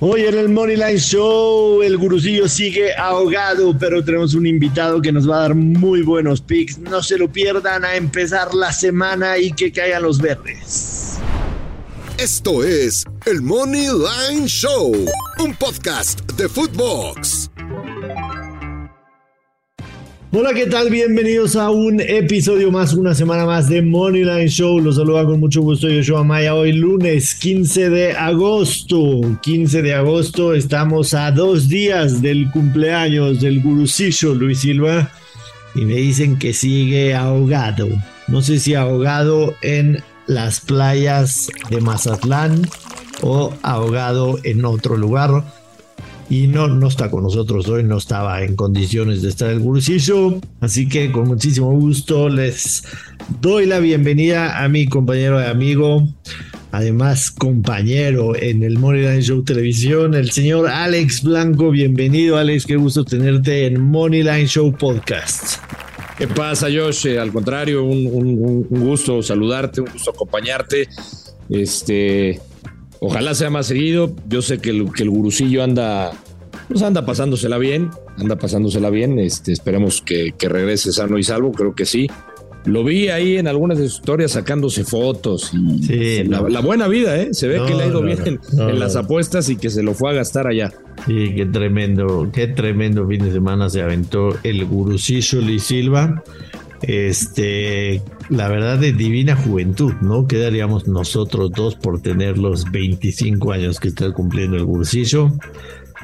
Hoy en el Moneyline Show el gurusillo sigue ahogado, pero tenemos un invitado que nos va a dar muy buenos picks. No se lo pierdan a empezar la semana y que caigan los verdes. Esto es el Moneyline Show, un podcast de Footbox. Hola, ¿qué tal? Bienvenidos a un episodio más, una semana más de Moneyline Show. Los saluda con mucho gusto Yoshua Maya. Hoy lunes 15 de agosto. 15 de agosto, estamos a dos días del cumpleaños del gurusillo Luis Silva. Y me dicen que sigue ahogado. No sé si ahogado en las playas de Mazatlán o ahogado en otro lugar y no, no está con nosotros hoy, no estaba en condiciones de estar el gurusillo, así que con muchísimo gusto les doy la bienvenida a mi compañero y amigo, además compañero en el Moneyline Show Televisión, el señor Alex Blanco. Bienvenido Alex, qué gusto tenerte en Moneyline Show Podcast. ¿Qué pasa, Josh? Eh, al contrario, un, gusto saludarte, un gusto acompañarte. Este, Ojalá sea más seguido. Yo sé que el, que el gurucillo anda, pues anda pasándosela bien, anda pasándosela bien. Este, esperemos que, regrese sano y salvo, creo que sí. Lo vi ahí en algunas de sus historias sacándose fotos y sí, la, buena vida, ¿eh? Se ve que le ha ido bien en, las apuestas y que se lo fue a gastar allá. Sí, qué tremendo, qué tremendo fin de semana se aventó el gurucillo Luis Silva. Este, la verdad de divina juventud, ¿no? Quedaríamos nosotros dos por tener los 25 años que está cumpliendo el cursillo.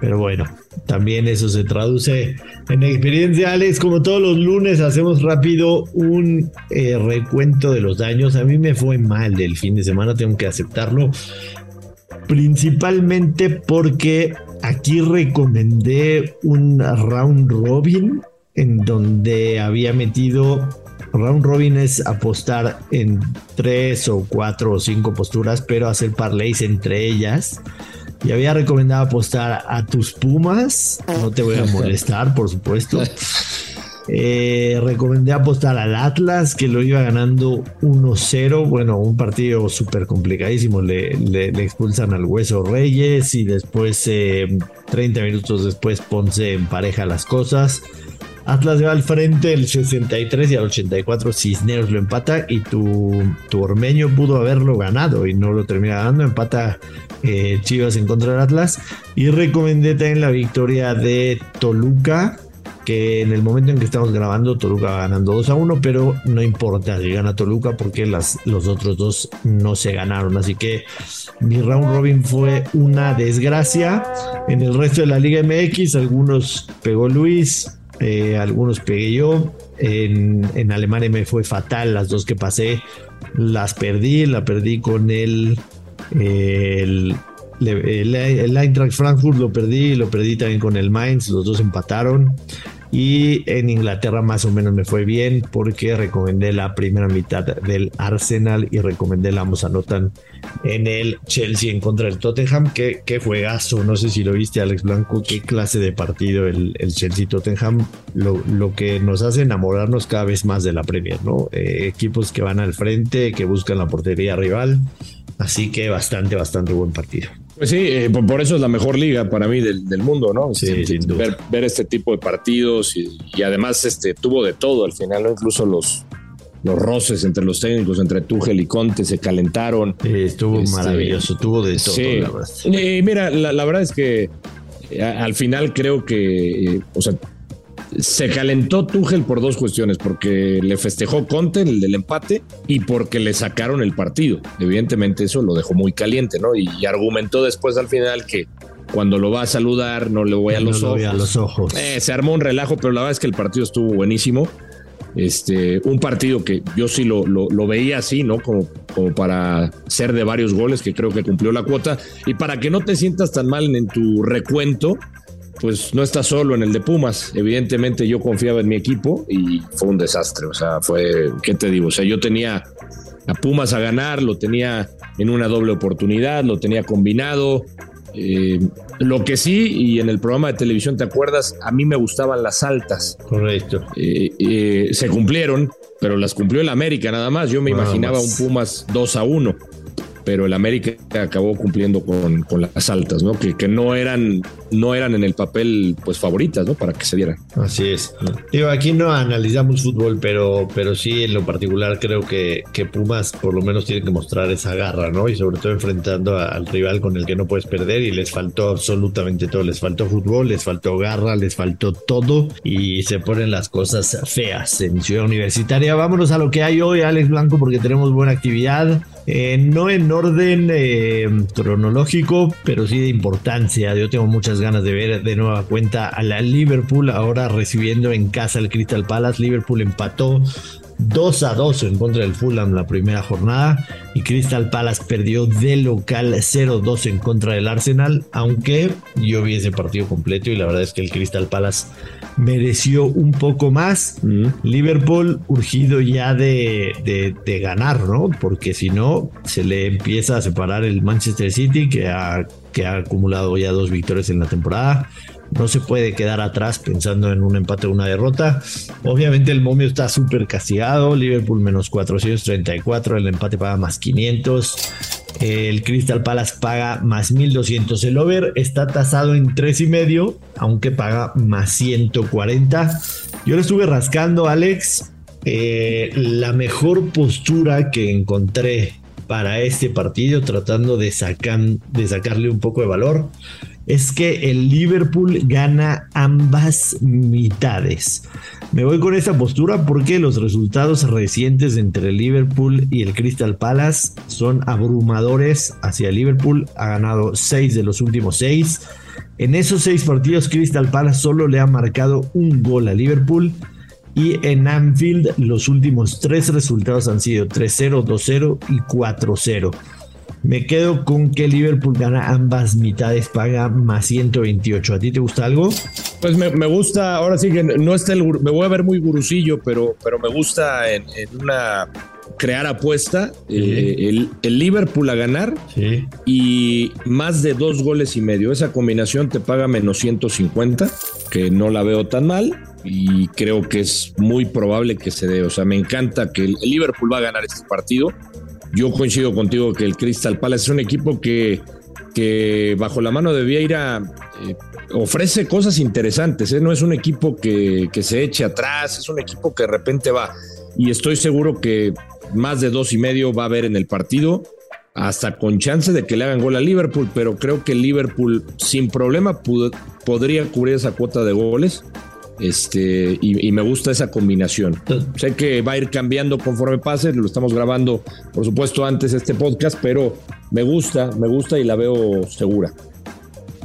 Pero bueno, también eso se traduce en experiencia, Alex. Como todos los lunes, hacemos rápido un eh, recuento de los daños. A mí me fue mal el fin de semana, tengo que aceptarlo. Principalmente porque aquí recomendé un round robin en donde había metido round robin es apostar en tres o cuatro o cinco posturas, pero hacer parlays entre ellas. Y había recomendado apostar a tus Pumas. No te voy a molestar, por supuesto. Eh, recomendé apostar al Atlas, que lo iba ganando 1-0. Bueno, un partido súper complicadísimo. Le, expulsan al Hueso Reyes y después, 30 eh, minutos después, Ponce empareja las cosas. Atlas va al frente el 63 y al 84 Cisneros lo empata y tu, tu Ormeño pudo haberlo ganado y no lo termina ganando, empata eh, Chivas en contra del Atlas y recomendé también la victoria de Toluca que en el momento en que estamos grabando Toluca va ganando 2 a 1, pero no importa si gana Toluca porque las, los otros dos no se ganaron. Así que mi round robin fue una desgracia. En el resto de la Liga MX, algunos pegó Luis, eh, algunos pegué yo. En, Alemania me fue fatal. Las dos que pasé las perdí. La perdí con el, el, el, el Eintracht Frankfurt, lo perdí. Lo perdí también con el Mainz. Los dos empataron. Y en Inglaterra más o menos me fue bien porque recomendé la primera mitad del Arsenal y recomendé la ambos anotan en el Chelsea en contra del Tottenham. Qué, qué juegazo, no sé si lo viste Alex Blanco, qué clase de partido el, el Chelsea-Tottenham, lo, lo, que nos hace enamorarnos cada vez más de la Premier, ¿no? Eh, equipos que van al frente, que buscan la portería rival. Así que bastante, bastante buen partido. Pues sí, eh, por eso es la mejor liga para mí del, mundo, ¿no? Sí, este, ver, este tipo de partidos y, además este, tuvo de todo al final, ¿no? Incluso los, los roces entre los técnicos, entre Tuchel y Conte, se calentaron. estuvo este, maravilloso, tuvo de todo, la verdad. Y mira, la, verdad es que eh, al final creo que, eh, o sea, se calentó Tuchel por dos cuestiones, porque le festejó Conte el del empate y porque le sacaron el partido. Evidentemente eso lo dejó muy caliente, ¿no? Y, argumentó después al final que cuando lo va a saludar no le voy a, los, ojos. a los ojos. Eh, se armó un relajo, pero la verdad es que el partido estuvo buenísimo. Este, un partido que yo sí lo, lo, veía así, ¿no? Como, como, para ser de varios goles, que creo que cumplió la cuota. Y para que no te sientas tan mal en tu recuento, pues no está solo en el de Pumas. Evidentemente yo confiaba en mi equipo y fue un desastre. O sea, fue, ¿qué te digo? O sea, yo tenía a Pumas a ganar, lo tenía en una doble oportunidad, lo tenía combinado. Eh, lo que sí, y en el programa de televisión, ¿te acuerdas? A mí me gustaban las altas. Correcto. Eh, eh, se cumplieron, pero las cumplió el América nada más. Yo me imaginaba un Pumas 2 a 1 pero el América acabó cumpliendo con, las altas, ¿no? Que, no eran no eran en el papel pues favoritas, ¿no? Para que se dieran. Así es. Digo, aquí no analizamos fútbol, pero, pero sí en lo particular creo que, que Pumas por lo menos tiene que mostrar esa garra, ¿no? Y sobre todo enfrentando al rival con el que no puedes perder y les faltó absolutamente todo. Les faltó fútbol, les faltó garra, les faltó todo y se ponen las cosas feas en Ciudad Universitaria. Vámonos a lo que hay hoy, Alex Blanco, porque tenemos buena actividad. Eh, no en orden eh, cronológico, pero sí de importancia. Yo tengo muchas ganas de ver de nueva cuenta a la Liverpool ahora recibiendo en casa el Crystal Palace. Liverpool empató 2 a 2 en contra del Fulham la primera jornada y Crystal Palace perdió de local 0-2 en contra del Arsenal, aunque yo vi ese partido completo y la verdad es que el Crystal Palace mereció un poco más. Liverpool urgido ya de, de, ganar, ¿no? Porque si no, se le empieza a separar el Manchester City que ha, que ha acumulado ya dos victorias en la temporada no se puede quedar atrás pensando en un empate o una derrota. Obviamente el momio está súper castigado. Liverpool menos 434, el empate paga más 500. El Crystal Palace paga más 1200. El over está tasado en 3,5, aunque paga más 140. Yo le estuve rascando, Alex. Eh, la mejor postura que encontré para este partido, tratando de, de sacarle un poco de valor, es que el Liverpool gana ambas mitades. Me voy con esta postura porque los resultados recientes entre el Liverpool y el Crystal Palace son abrumadores hacia Liverpool. Ha ganado seis de los últimos seis. En esos seis partidos, Crystal Palace solo le ha marcado un gol a Liverpool. Y en Anfield, los últimos tres resultados han sido 3-0, 2-0 y 4-0. Me quedo con que Liverpool gana ambas mitades, paga más 128. ¿A ti te gusta algo? Pues me, gusta, ahora sí que no está el, me voy a ver muy gurusillo, pero, pero me gusta en, una crear apuesta, eh, el, Liverpool a ganar y más de dos goles y medio. Esa combinación te paga menos 150, que no la veo tan mal y creo que es muy probable que se dé. O sea, me encanta que el Liverpool va a ganar este partido yo coincido contigo que el Crystal Palace es un equipo que, que bajo la mano de Vieira eh, ofrece cosas interesantes. ¿eh? No es un equipo que, que, se eche atrás, es un equipo que de repente va. Y estoy seguro que más de dos y medio va a haber en el partido, hasta con chance de que le hagan gol a Liverpool, pero creo que Liverpool sin problema podría cubrir esa cuota de goles. Este, y, me gusta esa combinación. Sé que va a ir cambiando conforme pase, lo estamos grabando, por supuesto, antes este podcast, pero me gusta, me gusta y la veo segura.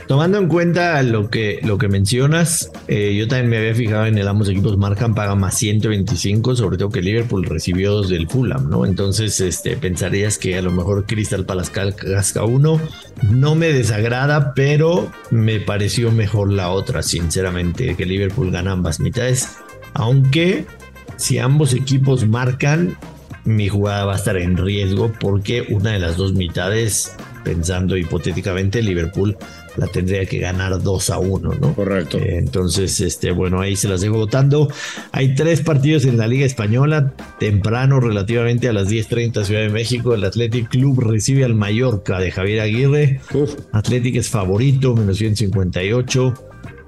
Tomando en cuenta lo que, lo que mencionas, eh, yo también me había fijado en el ambos equipos marcan paga más 125, sobre todo que Liverpool recibió dos del Fulham, ¿no? Entonces, este, pensarías que a lo mejor Crystal Palace casca uno. No me desagrada, pero me pareció mejor la otra, sinceramente, que Liverpool gana ambas mitades. Aunque si ambos equipos marcan, mi jugada va a estar en riesgo porque una de las dos mitades, pensando hipotéticamente, Liverpool la tendría que ganar 2 a 1, ¿no? Correcto. Eh, entonces, este, bueno, ahí se las dejo votando. Hay tres partidos en la Liga Española, temprano, relativamente a las 10:30 Ciudad de México. El Athletic Club recibe al Mallorca de Javier Aguirre. Athletic es favorito, menos 158.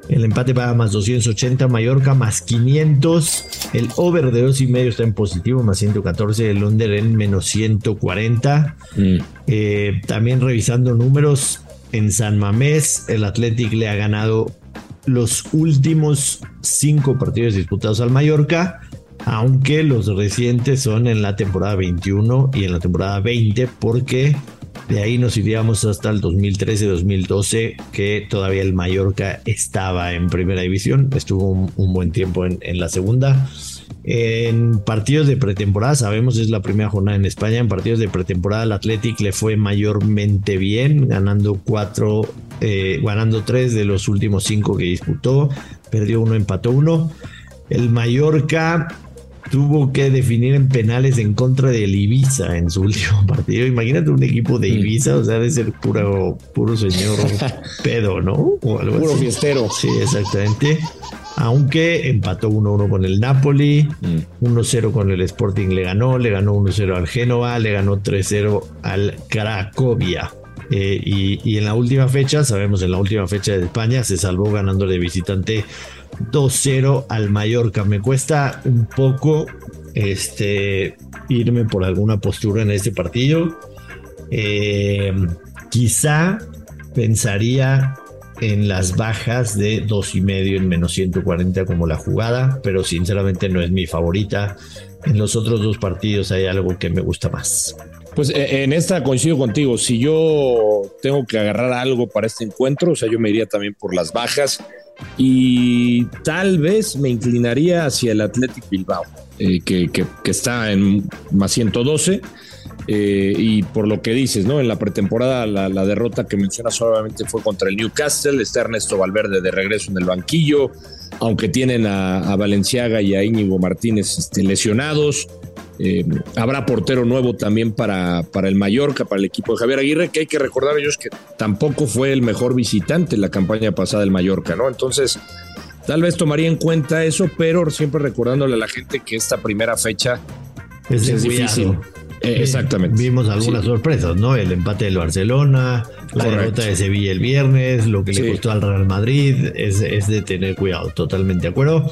El empate paga más 280, Mallorca más 500. El over de 2 y medio está en positivo, más 114. El under en menos 140. Mm. Eh, también revisando números, en San Mamés. El Athletic le ha ganado los últimos cinco partidos disputados al Mallorca, aunque los recientes son en la temporada 21 y en la temporada 20, porque de ahí nos iríamos hasta el 2013-2012, que todavía el Mallorca estaba en primera división, estuvo un, buen tiempo en, en la segunda. En partidos de pretemporada, sabemos es la primera jornada en España. En partidos de pretemporada, el Athletic le fue mayormente bien, ganando cuatro, eh, ganando tres de los últimos cinco que disputó. Perdió uno, empató uno. El Mallorca tuvo que definir en penales en contra del Ibiza en su último partido. Imagínate un equipo de Ibiza, o sea, de ser puro, puro señor pedo, ¿no? O algo puro fiestero. Sí, exactamente. Aunque empató 1-1 con el Napoli, 1-0 con el Sporting le ganó, le ganó 1-0 al Génova, le ganó 3-0 al Cracovia. Eh, y, en la última fecha, sabemos en la última fecha de España, se salvó ganando de visitante 2-0 al Mallorca. Me cuesta un poco este, irme por alguna postura en este partido. Eh, quizá pensaría en las bajas de dos y medio en menos 140 como la jugada, pero sinceramente no es mi favorita. En los otros dos partidos hay algo que me gusta más. Pues eh, en esta coincido contigo. Si yo tengo que agarrar algo para este encuentro, o sea, yo me iría también por las bajas y tal vez me inclinaría hacia el Athletic Bilbao, eh, que, está en más 112. Eh, y por lo que dices, ¿no? En la pretemporada la, derrota que mencionas solamente fue contra el Newcastle, está Ernesto Valverde de regreso en el banquillo, aunque tienen a, Valenciaga y a Íñigo Martínez este, lesionados. Eh, habrá portero nuevo también para, para el Mallorca, para el equipo de Javier Aguirre, que hay que recordar ellos que tampoco fue el mejor visitante en la campaña pasada del Mallorca, ¿no? Entonces, tal vez tomaría en cuenta eso, pero siempre recordándole a la gente que esta primera fecha es, difícil. Eh, exactamente. Vimos algunas sorpresas, ¿no? El empate del Barcelona, la derrota de Sevilla el viernes, lo que le costó al Real Madrid, es, de tener cuidado, totalmente de acuerdo.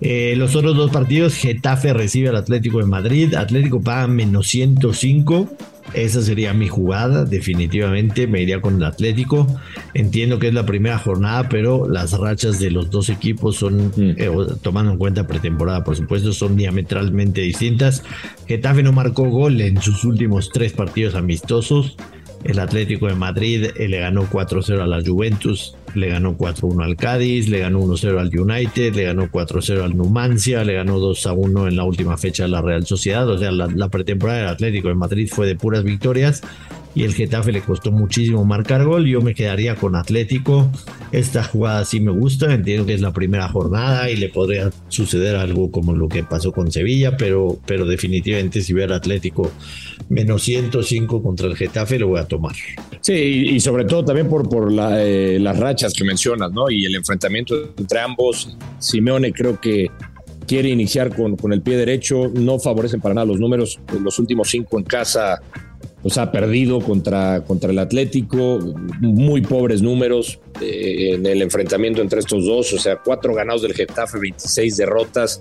Eh, los otros dos partidos, Getafe recibe al Atlético de Madrid, Atlético paga menos 105. Esa sería mi jugada, definitivamente me iría con el Atlético. Entiendo que es la primera jornada, pero las rachas de los dos equipos son, mm. eh, tomando en cuenta pretemporada, por supuesto, son diametralmente distintas. Getafe no marcó gol en sus últimos tres partidos amistosos. El Atlético de Madrid eh, le ganó 4-0 a la Juventus, le ganó 4-1 al Cádiz, le ganó 1-0 al United, le ganó 4-0 al Numancia, le ganó 2-1 en la última fecha a la Real Sociedad. O sea, la, pretemporada del Atlético de Madrid fue de puras victorias y el Getafe le costó muchísimo marcar gol. Yo me quedaría con Atlético. Esta jugada sí me gusta, entiendo que es la primera jornada y le podría suceder algo como lo que pasó con Sevilla, pero, pero definitivamente si ver Atlético menos 105 contra el Getafe lo voy a tomar. Sí, y, sobre todo también por, por eh, las rachas que mencionas, ¿no? Y el enfrentamiento entre ambos. Simeone creo que quiere iniciar con, con el pie derecho, no favorecen para nada los números, los últimos cinco en casa pues ha perdido contra, contra el Atlético, muy pobres números eh, en el enfrentamiento entre estos dos, o sea, cuatro ganados del Getafe, 26 derrotas.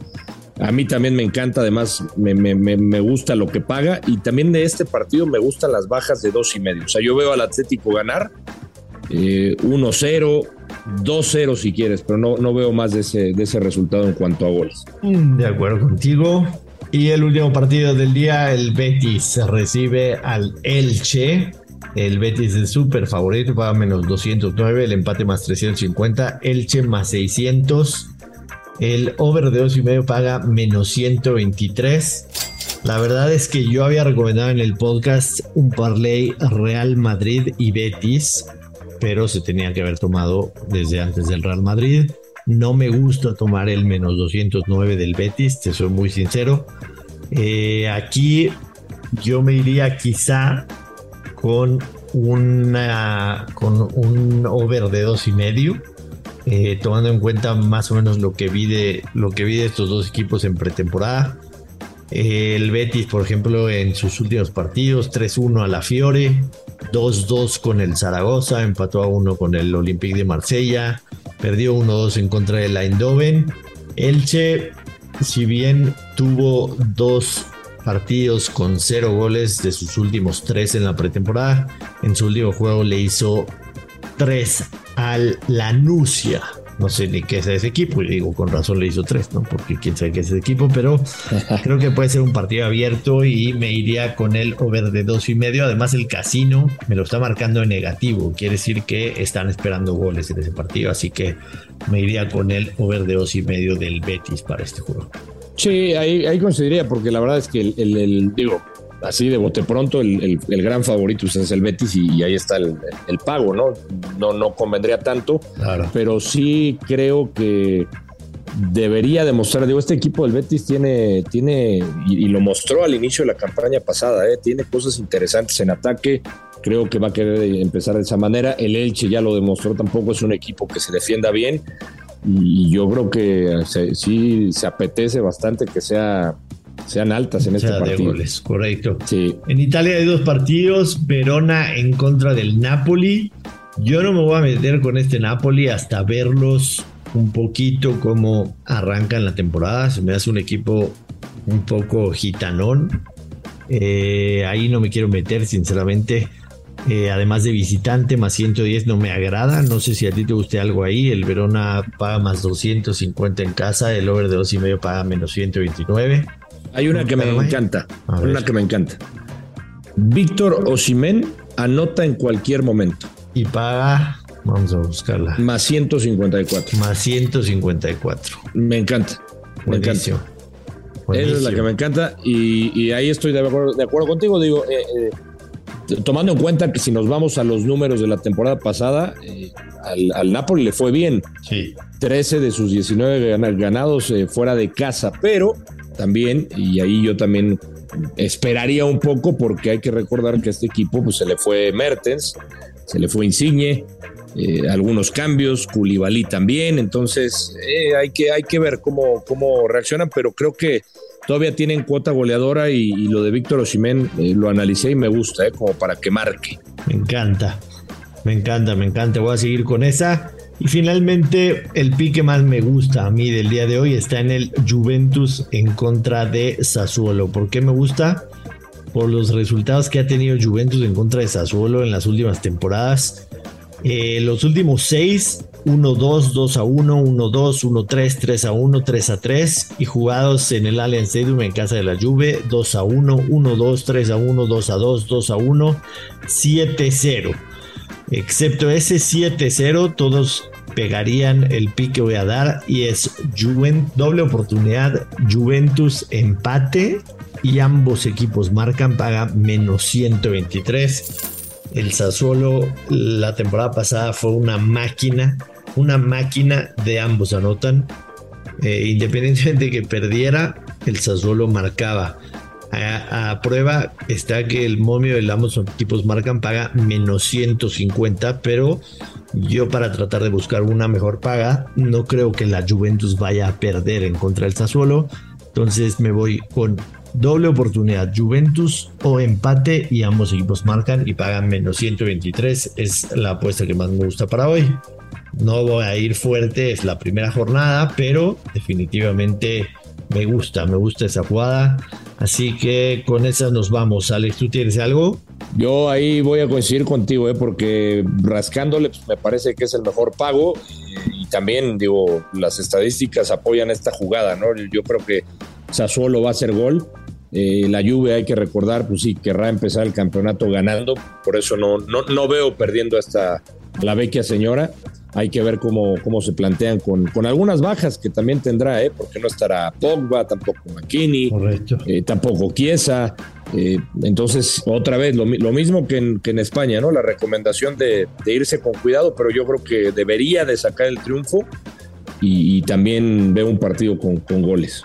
A mí también me encanta, además me, me, gusta lo que paga y también de este partido me gustan las bajas de dos y medio. O sea, yo veo al Atlético ganar 1-0, eh, 2-0 si quieres, pero no, no veo más de ese, de ese resultado en cuanto a goles. De acuerdo contigo. Y el último partido del día, el Betis recibe al Elche. El Betis es súper favorito, paga menos 209, el empate más 350, Elche más 600. El over de 2 y medio paga menos 123. La verdad es que yo había recomendado en el podcast un parlay Real Madrid y Betis, pero se tenía que haber tomado desde antes del Real Madrid. No me gusta tomar el menos 209 del Betis, te soy muy sincero. Eh, aquí yo me iría quizá con una con un over de dos y medio. Eh, tomando en cuenta más o menos lo que vi lo que vi estos dos equipos en pretemporada. el Betis, por ejemplo, en sus últimos partidos, 3-1 a la Fiore, 2-2 con el Zaragoza, empató a 1 con el Olympique de Marsella, perdió 1-2 en contra del Eindhoven. Elche, si bien tuvo dos partidos con cero goles de sus últimos tres en la pretemporada, en su último juego le hizo tres al Lanusia no sé ni qué es ese equipo, y digo, con razón le hizo tres, ¿no? Porque quién sabe qué es ese equipo, pero creo que puede ser un partido abierto y me iría con el over de dos y medio. Además, el casino me lo está marcando en negativo, quiere decir que están esperando goles en ese partido, así que me iría con el over de dos y medio del Betis para este juego. Sí, ahí, ahí consideraría, porque la verdad es que el digo, así de bote pronto, el, gran favorito es el Betis y, ahí está el, pago, ¿no? No, no convendría tanto, pero sí creo que debería demostrar, digo, este equipo del Betis tiene, tiene y, lo mostró al inicio de la campaña pasada, ¿eh? tiene cosas interesantes en ataque, creo que va a querer empezar de esa manera, el Elche ya lo demostró, tampoco es un equipo que se defienda bien y yo creo que sí se apetece bastante que sea sean altas en este partido. correcto. Sí. En Italia hay dos partidos, Verona en contra del Napoli. Yo no me voy a meter con este Napoli hasta verlos un poquito cómo arrancan la temporada. Se me hace un equipo un poco gitanón. Eh, ahí no me quiero meter, sinceramente. Eh, además de visitante, más 110 no me agrada. No sé si a ti te guste algo ahí. El Verona paga más 250 en casa. El over de dos y medio paga menos 129. Hay una que me encanta. Una que me encanta. Víctor Osimen anota en cualquier momento. Y paga Vamos a buscarla. Más 154. Más 154. Me encanta. Me encanta. Esa es la que me encanta y, ahí estoy de acuerdo, de acuerdo contigo. Digo, eh, eh, tomando en cuenta que si nos vamos a los números de la temporada pasada, eh, al, Napoli le fue bien. Sí. 13 de sus 19 ganados fuera de casa, pero también, y ahí yo también esperaría un poco porque hay que recordar que a este equipo pues, se le fue Mertens, se le fue Insigne, eh, algunos cambios, Culibalí también, entonces eh, hay, que, hay que ver cómo, cómo reaccionan, pero creo que todavía tienen cuota goleadora y, lo de Víctor Osimén eh, lo analicé y me gusta, como para que marque. Me encanta, me encanta, me encanta, voy a seguir con esa. Y finalmente, el pique más me gusta a mí del día de hoy está en el Juventus en contra de Sassuolo. ¿Por qué me gusta? Por los resultados que ha tenido Juventus en contra de Sassuolo en las últimas temporadas. Eh, los últimos seis, 1-2, 2-1, 1-2, 1-3, 3-1, 3-3 y jugados en el Allianz Stadium en casa de la Juve, 2-1, 1-2, 3-1, 2-2, 2-1, 7-0. Excepto ese 7-0, todos pegarían el pique que voy a dar y es doble oportunidad, Juventus empate y ambos equipos marcan, paga menos 123 el Sassuolo la temporada pasada fue una máquina, una máquina de ambos anotan. Eh, independientemente de que perdiera, el Sassuolo marcaba. A, prueba está que el momio de ambos equipos marcan paga menos 150, pero yo para tratar de buscar una mejor paga, no creo que la Juventus vaya a perder en contra del Sassuolo. Entonces me voy con doble oportunidad, Juventus o empate y ambos equipos marcan y pagan menos 123. Es la apuesta que más me gusta para hoy. No voy a ir fuerte, es la primera jornada, pero definitivamente me gusta, me gusta esa jugada. Así que con esa nos vamos. Alex, ¿tú tienes algo? Yo ahí voy a coincidir contigo, ¿eh? porque rascándole pues, me parece que es el mejor pago y, y también digo, las estadísticas apoyan esta jugada, ¿no? Yo creo que Sassuolo va a hacer gol. Eh, la Juve hay que recordar, pues sí, querrá empezar el campeonato ganando, por eso no, no, no veo perdiendo hasta la vecchia señora. Hay que ver cómo, cómo se plantean con, con algunas bajas que también tendrá, ¿eh? porque no estará Pogba, tampoco McKinney, eh, tampoco Chiesa. Eh, entonces, otra vez, lo, mismo que en, que en, España, ¿no? La recomendación de, irse con cuidado, pero yo creo que debería de sacar el triunfo y, y también veo un partido con, con goles.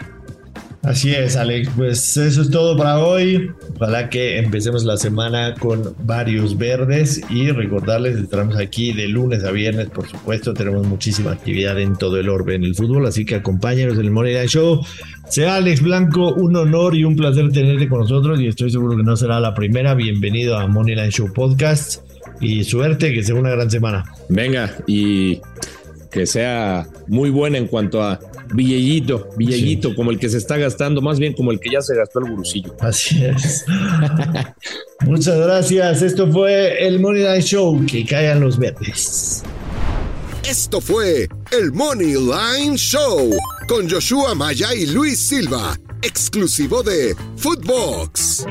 Así es, Alex. Pues eso es todo para hoy. Ojalá que empecemos la semana con varios verdes y recordarles, estaremos aquí de lunes a viernes, por supuesto. Tenemos muchísima actividad en todo el orbe en el fútbol, así que acompáñenos en el Money Show. Sea Alex Blanco, un honor y un placer tenerte con nosotros y estoy seguro que no será la primera. Bienvenido a Money Show Podcast y suerte, que sea una gran semana. Venga, y que sea muy buena en cuanto a Villellito, Villellito, como el que se está gastando, más bien como el que ya se gastó el gurusillo. Así es. Muchas gracias. Esto fue el Money Line Show. Que caigan los verdes. Esto fue el Money Line Show con Joshua Maya y Luis Silva, exclusivo de Footbox.